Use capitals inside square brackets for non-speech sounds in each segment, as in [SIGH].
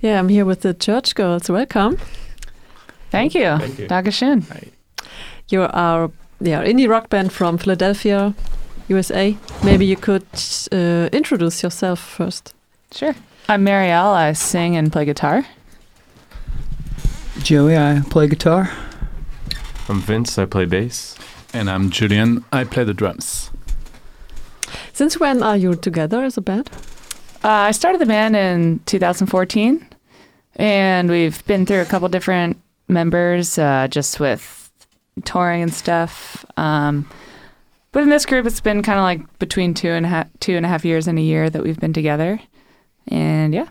Yeah, I'm here with the church girls. Welcome. Thank you. Thank you. Dankeschön. You are yeah indie rock band from Philadelphia, USA. Maybe you could uh, introduce yourself first. Sure. I'm Marielle. I sing and play guitar. Joey, I play guitar. I'm Vince. I play bass. And I'm Julian. I play the drums. Since when are you together as a band? Uh, I started the band in 2014, and we've been through a couple different members uh, just with touring and stuff. Um, but in this group, it's been kind of like between two and a half, two and a half years and a year that we've been together. And yeah,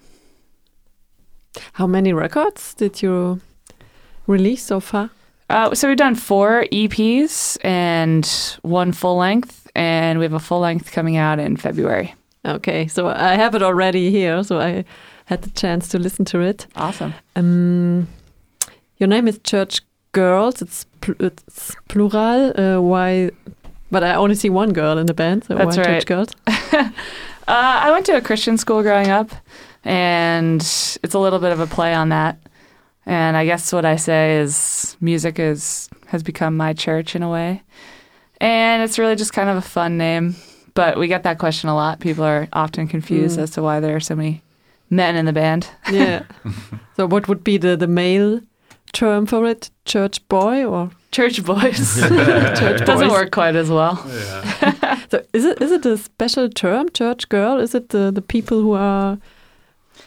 How many records did you release so far? uh, so we've done four EPs and one full length, and we have a full length coming out in February. Okay, so I have it already here, so I had the chance to listen to it. Awesome. Um, your name is Church Girls. It's pl- it's plural. Uh, why? But I only see one girl in the band. So That's why right. Church Girls? [LAUGHS] Uh, I went to a Christian school growing up, and it's a little bit of a play on that. And I guess what I say is music is has become my church in a way, and it's really just kind of a fun name. But we get that question a lot. People are often confused Mm. as to why there are so many men in the band. Yeah. [LAUGHS] so what would be the the male term for it? Church boy or Church boys [LAUGHS] church doesn't boys? work quite as well. Yeah. [LAUGHS] So is it is it a special term, church girl? Is it the the people who are?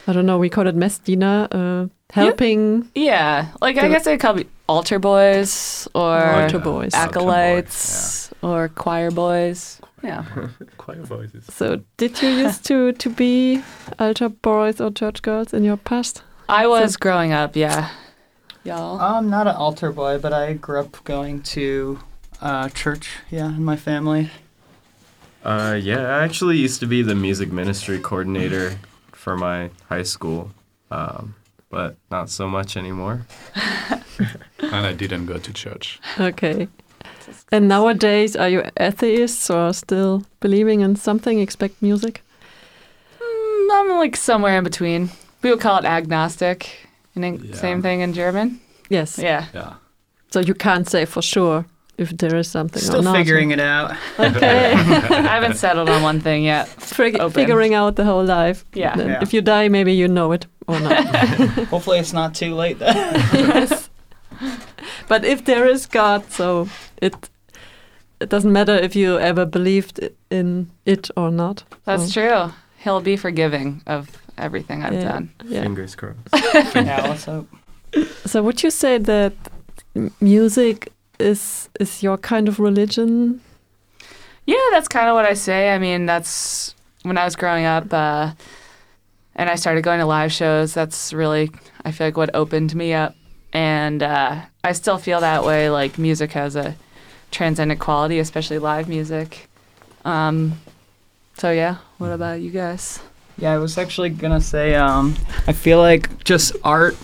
I don't know. We call it Messdiener, uh, helping Yeah, like I guess they call me altar boys or altar boys. acolytes or choir boys. Yeah. [LAUGHS] Choir voices. So did you used to to be altar boys or church girls in your past? I was growing up, yeah. Y'all. I'm not an altar boy, but I grew up going to uh, church, yeah, in my family. Uh, yeah, I actually used to be the music ministry coordinator for my high school, um, but not so much anymore. [LAUGHS] And I didn't go to church. Okay. And nowadays, are you atheists or still believing in something? Expect music? Mm, I'm like somewhere in between. We would call it agnostic. And Yeah. same thing in German. Yes. Yeah. Yeah. So you can't say for sure if there is something or Still not. figuring it out. Okay. [LAUGHS] I [LAUGHS] haven't settled on one thing yet. Fig- Open. figuring out the whole life. Yeah. Yeah. If you die, maybe you know it or not. [LAUGHS] Hopefully, it's not too late then. yes. But if there is God, so it it doesn't matter if you ever believed in it or not. That's So, true. He'll be forgiving of everything I've yeah, done. Yeah. Fingers crossed. yeah, let's hope. So would you say that music is is your kind of religion? Yeah, that's kind of what I say. I mean, that's when I was growing up uh, and I started going to live shows. That's really, I feel like, what opened me up. And uh, I still feel that way. Like, music has a transcendent quality, especially live music. Um, so, yeah, what about you guys? Yeah, I was actually gonna say, um, I feel like just art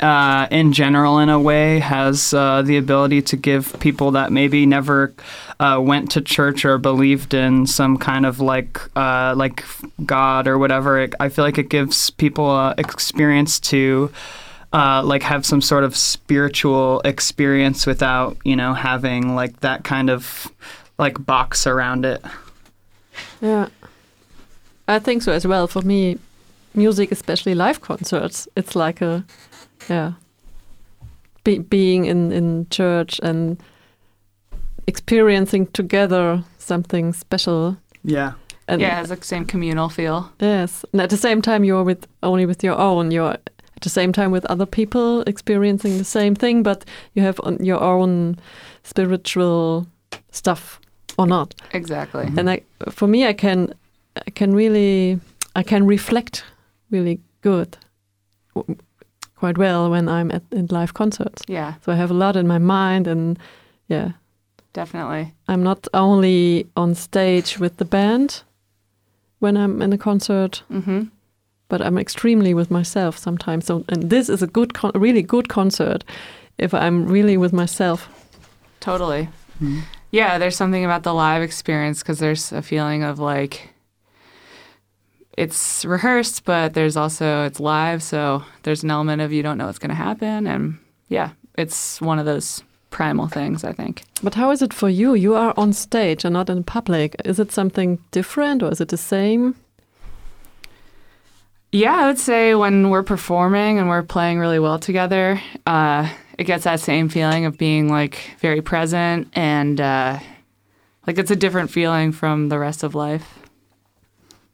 uh, in general, in a way, has uh, the ability to give people that maybe never uh, went to church or believed in some kind of like uh, like God or whatever. It, I feel like it gives people experience to. Uh, like have some sort of spiritual experience without you know having like that kind of like box around it Yeah. I think so as well. For me, music, especially live concerts, it's like a, yeah, be, being in, in church and experiencing together something special. yeah And yeah, it has the same communal feel. yes, and at the same time, you're with only with your own. You're at the same time with other people experiencing the same thing, but you have on your own spiritual stuff or not. Exactly. and I, for me, I can, I can really, I can reflect really good, quite well when I'm at in live concerts. Yeah, So I have a lot in my mind, and yeah, definitely. I'm not only on stage with the band when I'm in a concert, hmm but I'm extremely with myself sometimes. So, and this is a good, con- really good concert if I'm really with myself. Totally. Mhm. Yeah, there's something about the live experience because there's a feeling of like it's rehearsed, but there's also it's live, so there's an element of you don't know what's going to happen, and yeah, it's one of those primal things, I think. But how is it for you? You are on stage and not in public. Is it something different or is it the same? Yeah, I would say when we're performing and we're playing really well together, uh, it gets that same feeling of being like very present and uh, like it's a different feeling from the rest of life.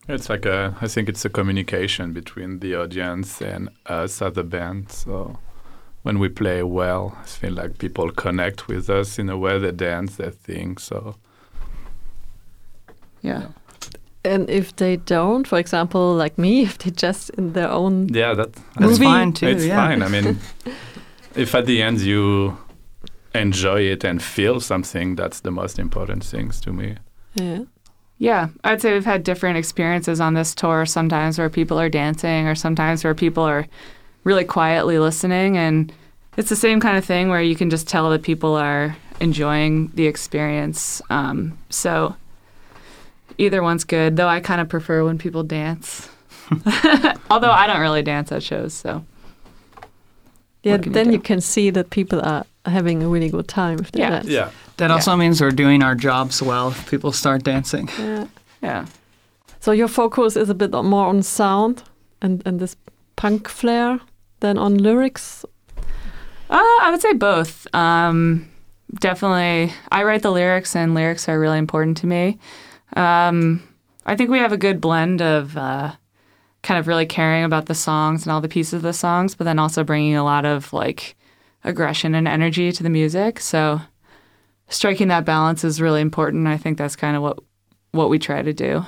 It's like a, I think it's a communication between the audience and us as a band. So when we play well, I feel like people connect with us in a way they dance, they think. So Yeah. And if they don't, for example, like me, [LAUGHS] if they just in their own yeah, that That's Movie. fine too. it's yeah. fine. I mean, [LAUGHS] if at the end you enjoy it and feel something, that's the most important things to me. yeah. Yeah, I'd say we've had different experiences on this tour. Sometimes where people are dancing, or sometimes where people are really quietly listening. And it's the same kind of thing where you can just tell that people are enjoying the experience. Um, so either one's good, though I kind of prefer when people dance. [LAUGHS] Although I don't really dance at shows, so Yeah, What you then do? you can see that people are having a really good time if they Yeah. dance. Yeah. That also means we're doing our jobs well if people start dancing. Yeah. yeah. So your focus is a bit more on sound and, and this punk flair than on lyrics. Uh, I would say both. Um, definitely, I write the lyrics, and lyrics are really important to me. Um, I think we have a good blend of uh, kind of really caring about the songs and all the pieces of the songs, but then also bringing a lot of like aggression and energy to the music. So striking that balance is really important. I think that's kind of what what we try to do.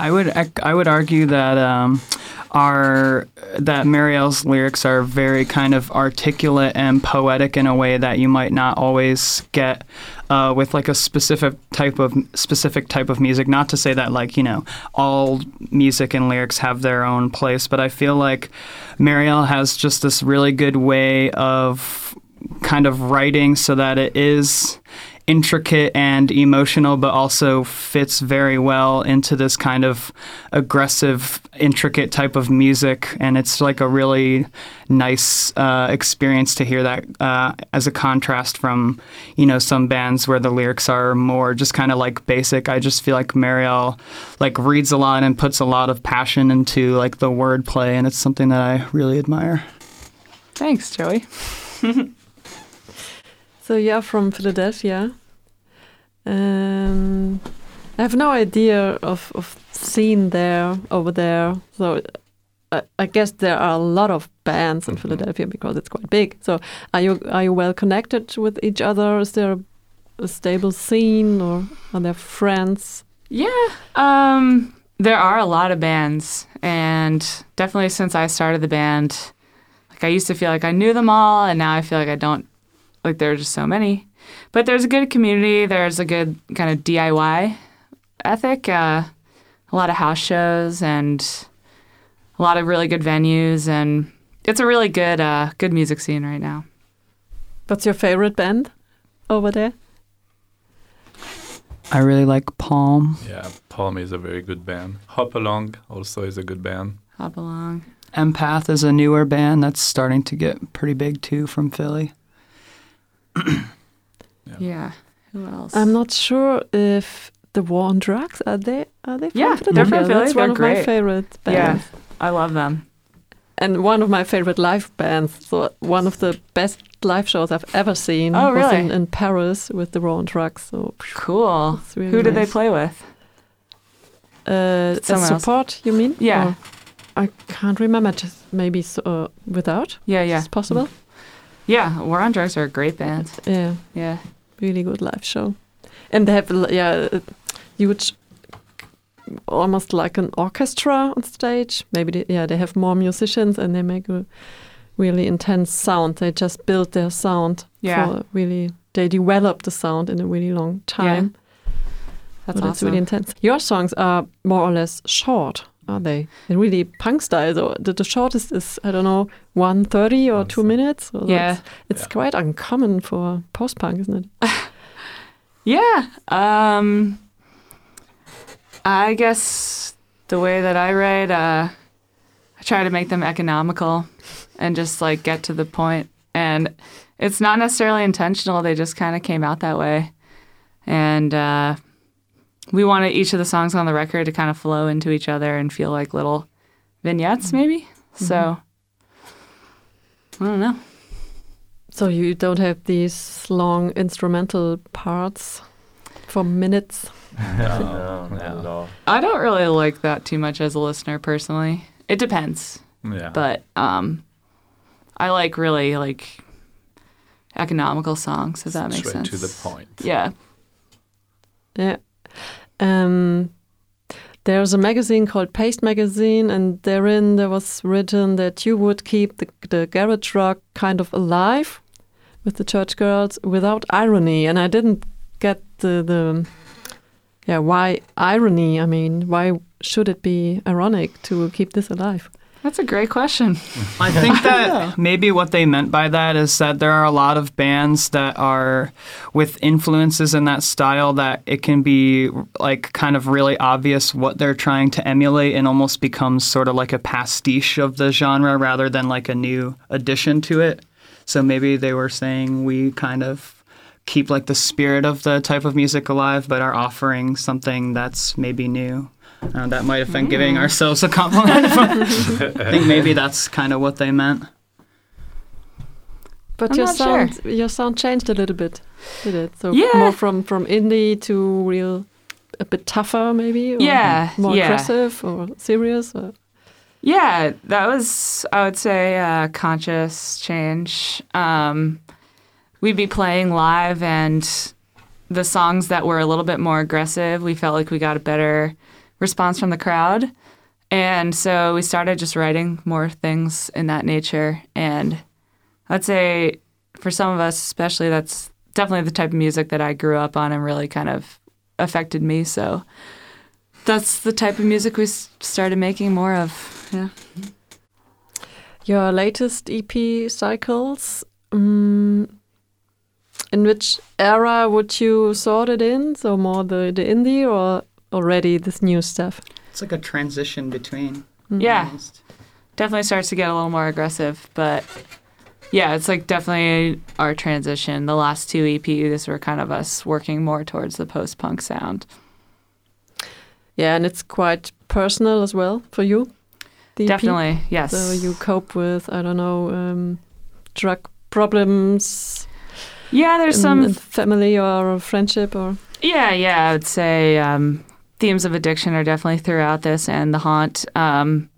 I would I would argue that um, our that Marielle's lyrics are very kind of articulate and poetic in a way that you might not always get uh, with like a specific type of specific type of music. Not to say that like you know all music and lyrics have their own place, but I feel like Marielle has just this really good way of kind of writing so that it is intricate and emotional, but also fits very well into this kind of aggressive, intricate type of music. And it's like a really nice uh, experience to hear that uh, as a contrast from, you know, some bands where the lyrics are more just kind of like basic. I just feel like Marielle like reads a lot and puts a lot of passion into like the wordplay, and it's something that I really admire. Thanks, Joey. [LAUGHS] [LAUGHS] So you're from Philadelphia. Um, I have no idea of, of scene there over there. So I, I guess there are a lot of bands in Mhm. Philadelphia because it's quite big. So are you are you well connected with each other? Is there a, a stable scene or are there friends? Yeah. Um, there are a lot of bands, and definitely since I started the band, like I used to feel like I knew them all, and now I feel like I don't. Like there are just so many, but there's a good community. There's a good kind of DIY ethic. Uh, a lot of house shows and a lot of really good venues, and it's a really good uh, good music scene right now. What's your favorite band over there? I really like Palm. Yeah, Palm is a very good band. Hop Along also is a good band. Hop along. Empath is a newer band that's starting to get pretty big too from Philly. [CLEARS THROAT] Yeah. Who else? I'm not sure if the War on Drugs are they are they from Yeah, Philadelphia? they're from Philly. That's They're one of my great. favorite Yeah. bands. I love them. and one of my favorite live bands. So one of the best live shows I've ever seen Oh, was really? in, in Paris with the War on Drugs. So Cool. really Who did they play with? Uh, as Someone else. support, you mean? Yeah. Or- I can't remember. Just maybe so, uh, without. Yeah, yeah. It's possible. Yeah, War on Drugs are a great band. Yeah, Yeah. Really good live show, and they have l- yeah, a huge, almost like an orchestra on stage. Maybe they, yeah, they have more musicians and they make a really intense sound. They just build their sound Yeah. for really. They develop the sound in a really long time. That's but it's awesome. really intense. Your songs are more or less short, are they? In really punk style. So the, the shortest is I don't know one thirty or two minutes. So yeah. it's, it's Yeah. quite uncommon for post punk, isn't it? [LAUGHS] Yeah. Um I guess the way that I write, uh, I try to make them economical and just like get to the point. And it's not necessarily intentional; they just kind of came out that way. And uh, we wanted each of the songs on the record to kind of flow into each other and feel like little vignettes, maybe. So I don't know. So you don't have these long instrumental parts for minutes. [LAUGHS] No, not at all. I don't really like that too much as a listener personally. It depends, Yeah. but um, I like really like economical songs. Does that makes Straight sense. to the point. Yeah. Yeah. Um, there's a magazine called Paste Magazine, and therein there was written that you would keep the, the garage rock kind of alive with the church girls without irony. And I didn't get the, the yeah, why irony? I mean, why should it be ironic to keep this alive? That's a great question. I think [LAUGHS] that maybe what they meant by that is that there are a lot of bands that are with influences in that style that it can be like kind of really obvious what they're trying to emulate and almost becomes sort of like a pastiche of the genre rather than like a new addition to it. So maybe they were saying we kind of keep like the spirit of the type of music alive but are offering something that's maybe new. Uh, that might have been giving ourselves a compliment. [LAUGHS] I think maybe that's kind of what they meant. But I'm your not sound, your sound changed a little bit, did it? So Yeah. more from from indie to real, a bit tougher maybe. Or Yeah, More yeah. aggressive or serious. Or, Yeah, that was, I would say, a conscious change. Um, we'd be playing live, and the songs that were a little bit more aggressive, we felt like we got a better response from the crowd. And so we started just writing more things in that nature. And I'd say for some of us, especially, that's definitely the type of music that I grew up on and really kind of affected me. So that's the type of music we started making more of. Yeah. your latest EP cycles. Um, in which era would you sort it in? So more the the indie or already this new stuff? It's like a transition between. Yeah. almost. definitely starts to get a little more aggressive, but yeah, it's like definitely our transition. The last two EPs were kind of us working more towards the post punk sound. Yeah, and it's quite personal as well for you. the EP? Definitely, yes. So you cope with I don't know um, drug problems yeah, there's in, some in family or friendship or Yeah, yeah, I would say um, themes of addiction are definitely throughout this and the haunt, um,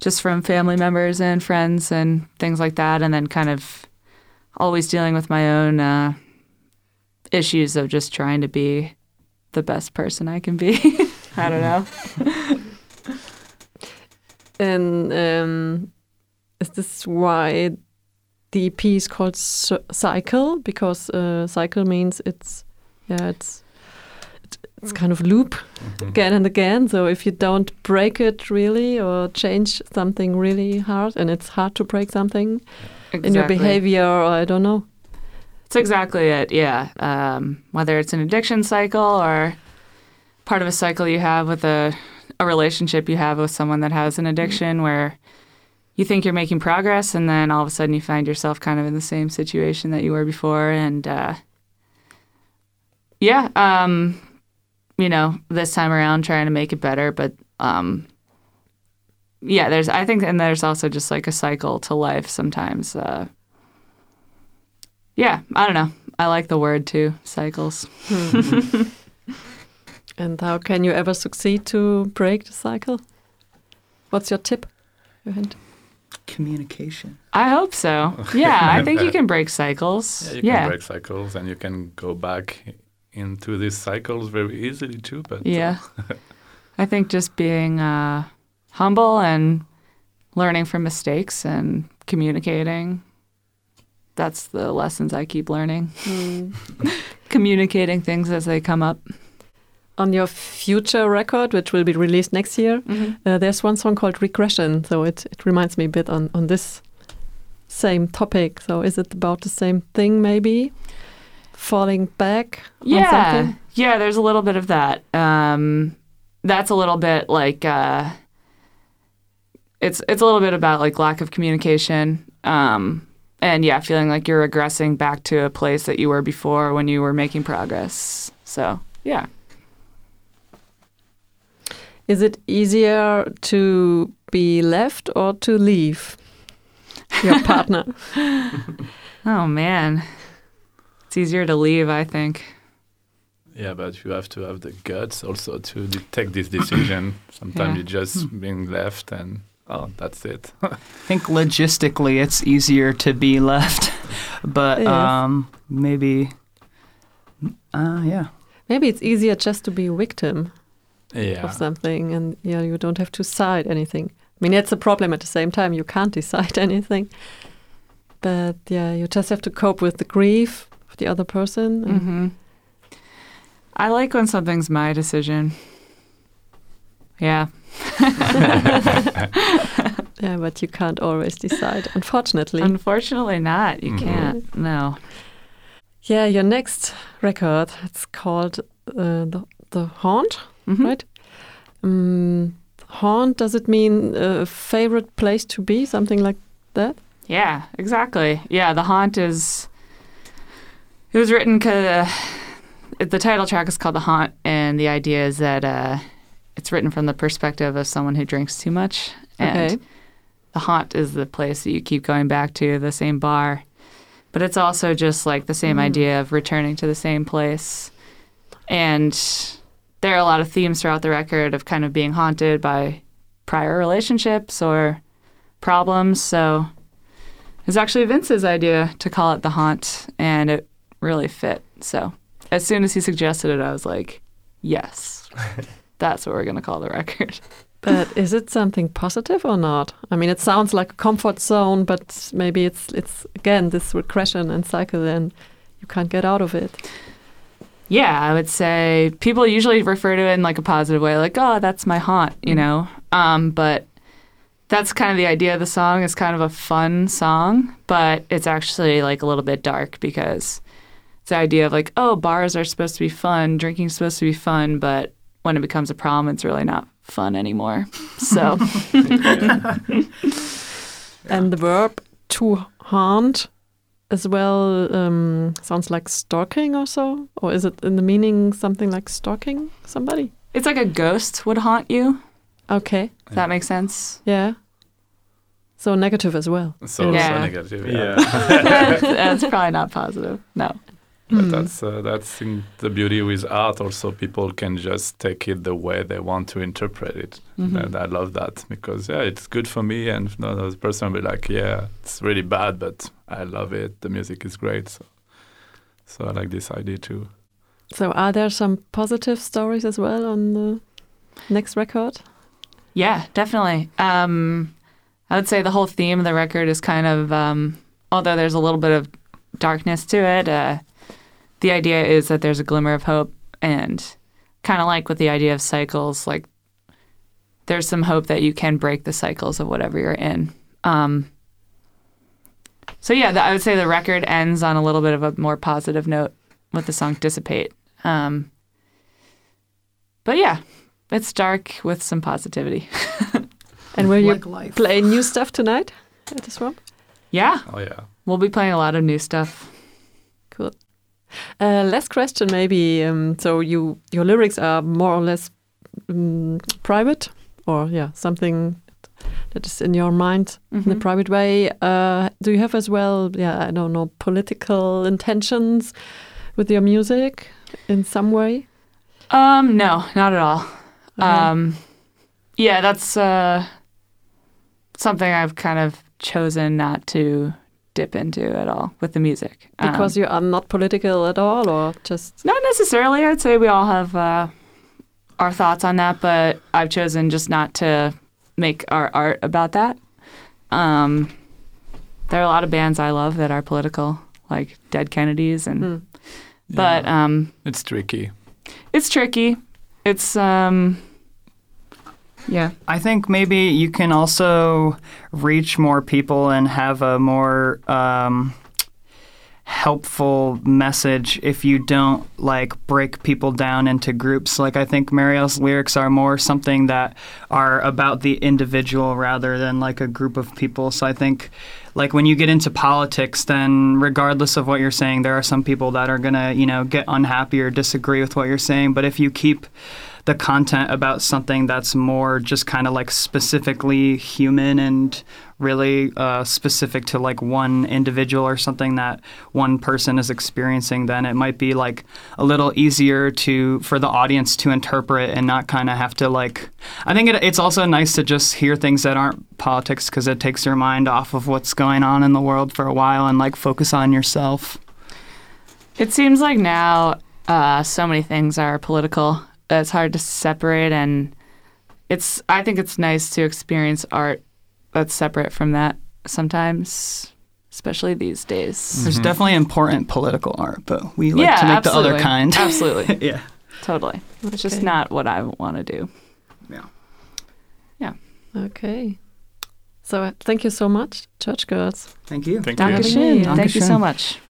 just from family members and friends and things like that, and then kind of always dealing with my own uh, issues of just trying to be the best person I can be. [LAUGHS] I don't know. [LAUGHS] And um, is this why the EP is called Cycle? Because uh, cycle means it's yeah, it's it- it's kind of loop again and again. So if you don't break it really or change something really hard, and it's hard to break something in your behavior, or I don't know. That's exactly it. Yeah. Um, whether it's an addiction cycle or part of a cycle you have with a, a relationship you have with someone that has an addiction where you think you're making progress and then all of a sudden you find yourself kind of in the same situation that you were before. And uh, yeah, um, you know, this time around trying to make it better. But um, yeah, there's, I think, and there's also just like a cycle to life sometimes. Uh, yeah, I don't know. I like the word too, cycles. And how can you ever succeed to break the cycle? What's your tip? Your hint? Communication. I hope so. Yeah, I think you [LAUGHS] can break cycles. Yeah, you Yeah. can break cycles and you can go back into these cycles very easily too. But uh, Yeah. [LAUGHS] I think just being uh, humble and learning from mistakes and communicating. That's the lessons I keep learning. [LAUGHS] Communicating things as they come up. On your future record, which will be released next year, uh, there's one song called Regression. So it, it reminds me a bit on, on this same topic. So is it about the same thing, maybe? Falling back on Yeah. Yeah, there's a little bit of that. Um, that's a little bit like uh, it's it's a little bit about like lack of communication. Um, and yeah, feeling like you're regressing back to a place that you were before when you were making progress. So yeah. Is it easier to be left or to leave your partner? [LAUGHS] Oh man, it's easier to leave, I think. Yeah, but you have to have the guts also to de- take this decision. [CLEARS THROAT] Sometimes Yeah. you just being left and oh, that's it. [LAUGHS] I think logistically it's easier to be [LAUGHS] left, but Yes. um, maybe, uh, yeah. Maybe it's easier just to be a victim yeah. of something and yeah, you don't have to decide anything. I mean, that's a problem at the same time. You can't [LAUGHS] decide anything. But yeah, you just have to cope with the grief of the other person. and- hmm I like when something's my decision. Yeah. [LAUGHS] Yeah, but you can't always decide, unfortunately. Unfortunately, not. You Mhm. can't. No. yeah, your next record, it's called uh, the, the Haunt, Mhm. right? Um, haunt, does it mean a favorite place to be? Something like that? Yeah, exactly. Yeah, The Haunt is. It was written because the title track is called The Haunt, and the idea is that uh, it's written from the perspective of someone who drinks too much. And Okay. the haunt is the place that you keep going back to, the same bar. But it's also just like the same Mm. idea of returning to the same place. And there are a lot of themes throughout the record of kind of being haunted by prior relationships or problems. So it's actually Vince's idea to call it the haunt, and it really fit. So as soon as he suggested it, I was like, yes, [LAUGHS] that's what we're going to call the record. [LAUGHS] But is it something positive or not? I mean, it sounds like a comfort zone, but maybe it's it's again this regression and cycle, and you can't get out of it. Yeah, I would say people usually refer to it in like a positive way, like, oh, that's my haunt, you know? Um, but that's kind of the idea of the song. It's kind of a fun song, but it's actually like a little bit dark because it's the idea of like, oh, bars are supposed to be fun, drinking's supposed to be fun, but when it becomes a problem, it's really not fun anymore. [LAUGHS] So, [LAUGHS] And the verb to haunt as well um, sounds like stalking or so, or is it in the meaning something like stalking somebody? it's like a ghost would haunt you. Okay, Does that makes sense? yeah. So negative as well. So Yeah. also negative. Yeah. [LAUGHS] that's, that's probably not positive. No. But Hmm. that's uh, that's in the beauty with art. Also, people can just take it the way they want to interpret it, Mhm. and I love that because yeah, it's good for me, and another person will be like, yeah, it's really bad, but I love it. The music is great, so so I like this idea too. So are there some positive stories as well on the next record? Yeah, definitely. Um, I would say the whole theme of the record is kind of, um, although there's a little bit of darkness to it, uh, the idea is that there's a glimmer of hope, and kind of like with the idea of cycles, like there's some hope that you can break the cycles of whatever you're in. Um, so yeah, the, I would say the record ends on a little bit of a more positive note with the song "Dissipate." Um, but yeah, it's dark with some positivity. [LAUGHS] And will you Like play new stuff tonight at the Swamp? Yeah, Oh yeah, we'll be playing a lot of new stuff. Cool. Uh, last question, maybe. Um, so you your lyrics are more or less um, private, or yeah, something that is in your mind in a Mhm. private way. Uh, do you have as well? Yeah, I don't know, political intentions with your music in some way. Um, no, not at all. Okay. Um, yeah, that's uh, something I've kind of chosen not to dip into at all with the music. Um, because you are not political at all, or just not necessarily. I'd say we all have uh, our thoughts on that, but I've chosen just not to make our art about that. Um, there are a lot of bands I love that are political, like Dead Kennedys, and Hmm. but Yeah. um, it's tricky. it's tricky. It's um, yeah. I think maybe you can also reach more people and have a more um, helpful message if you don't like break people down into groups. Like I think Mariel's lyrics are more something that are about the individual rather than like a group of people. So I think like when you get into politics then regardless of what you're saying there are some people that are going to, you know, get unhappy or disagree with what you're saying, but if you keep the content about something that's more just kind of like specifically human and really uh, specific to like one individual or something that one person is experiencing, then it might be like a little easier to for the audience to interpret and not kind of have to like. I think it, it's also nice to just hear things that aren't politics because it takes your mind off of what's going on in the world for a while and like focus on yourself. It seems like now uh, so many things are political. It's hard to separate, and it's. I think it's nice to experience art that's separate from that sometimes, especially these days. There's definitely important political art, but we like yeah, to make absolutely. the other kind. absolutely, [LAUGHS] yeah. totally. It's just not what I want to do. Yeah. Yeah. Okay. So uh, thank you so much, Church Girls. Thank you. Thank you. Dankeschön. Dankeschön. Thank you so much.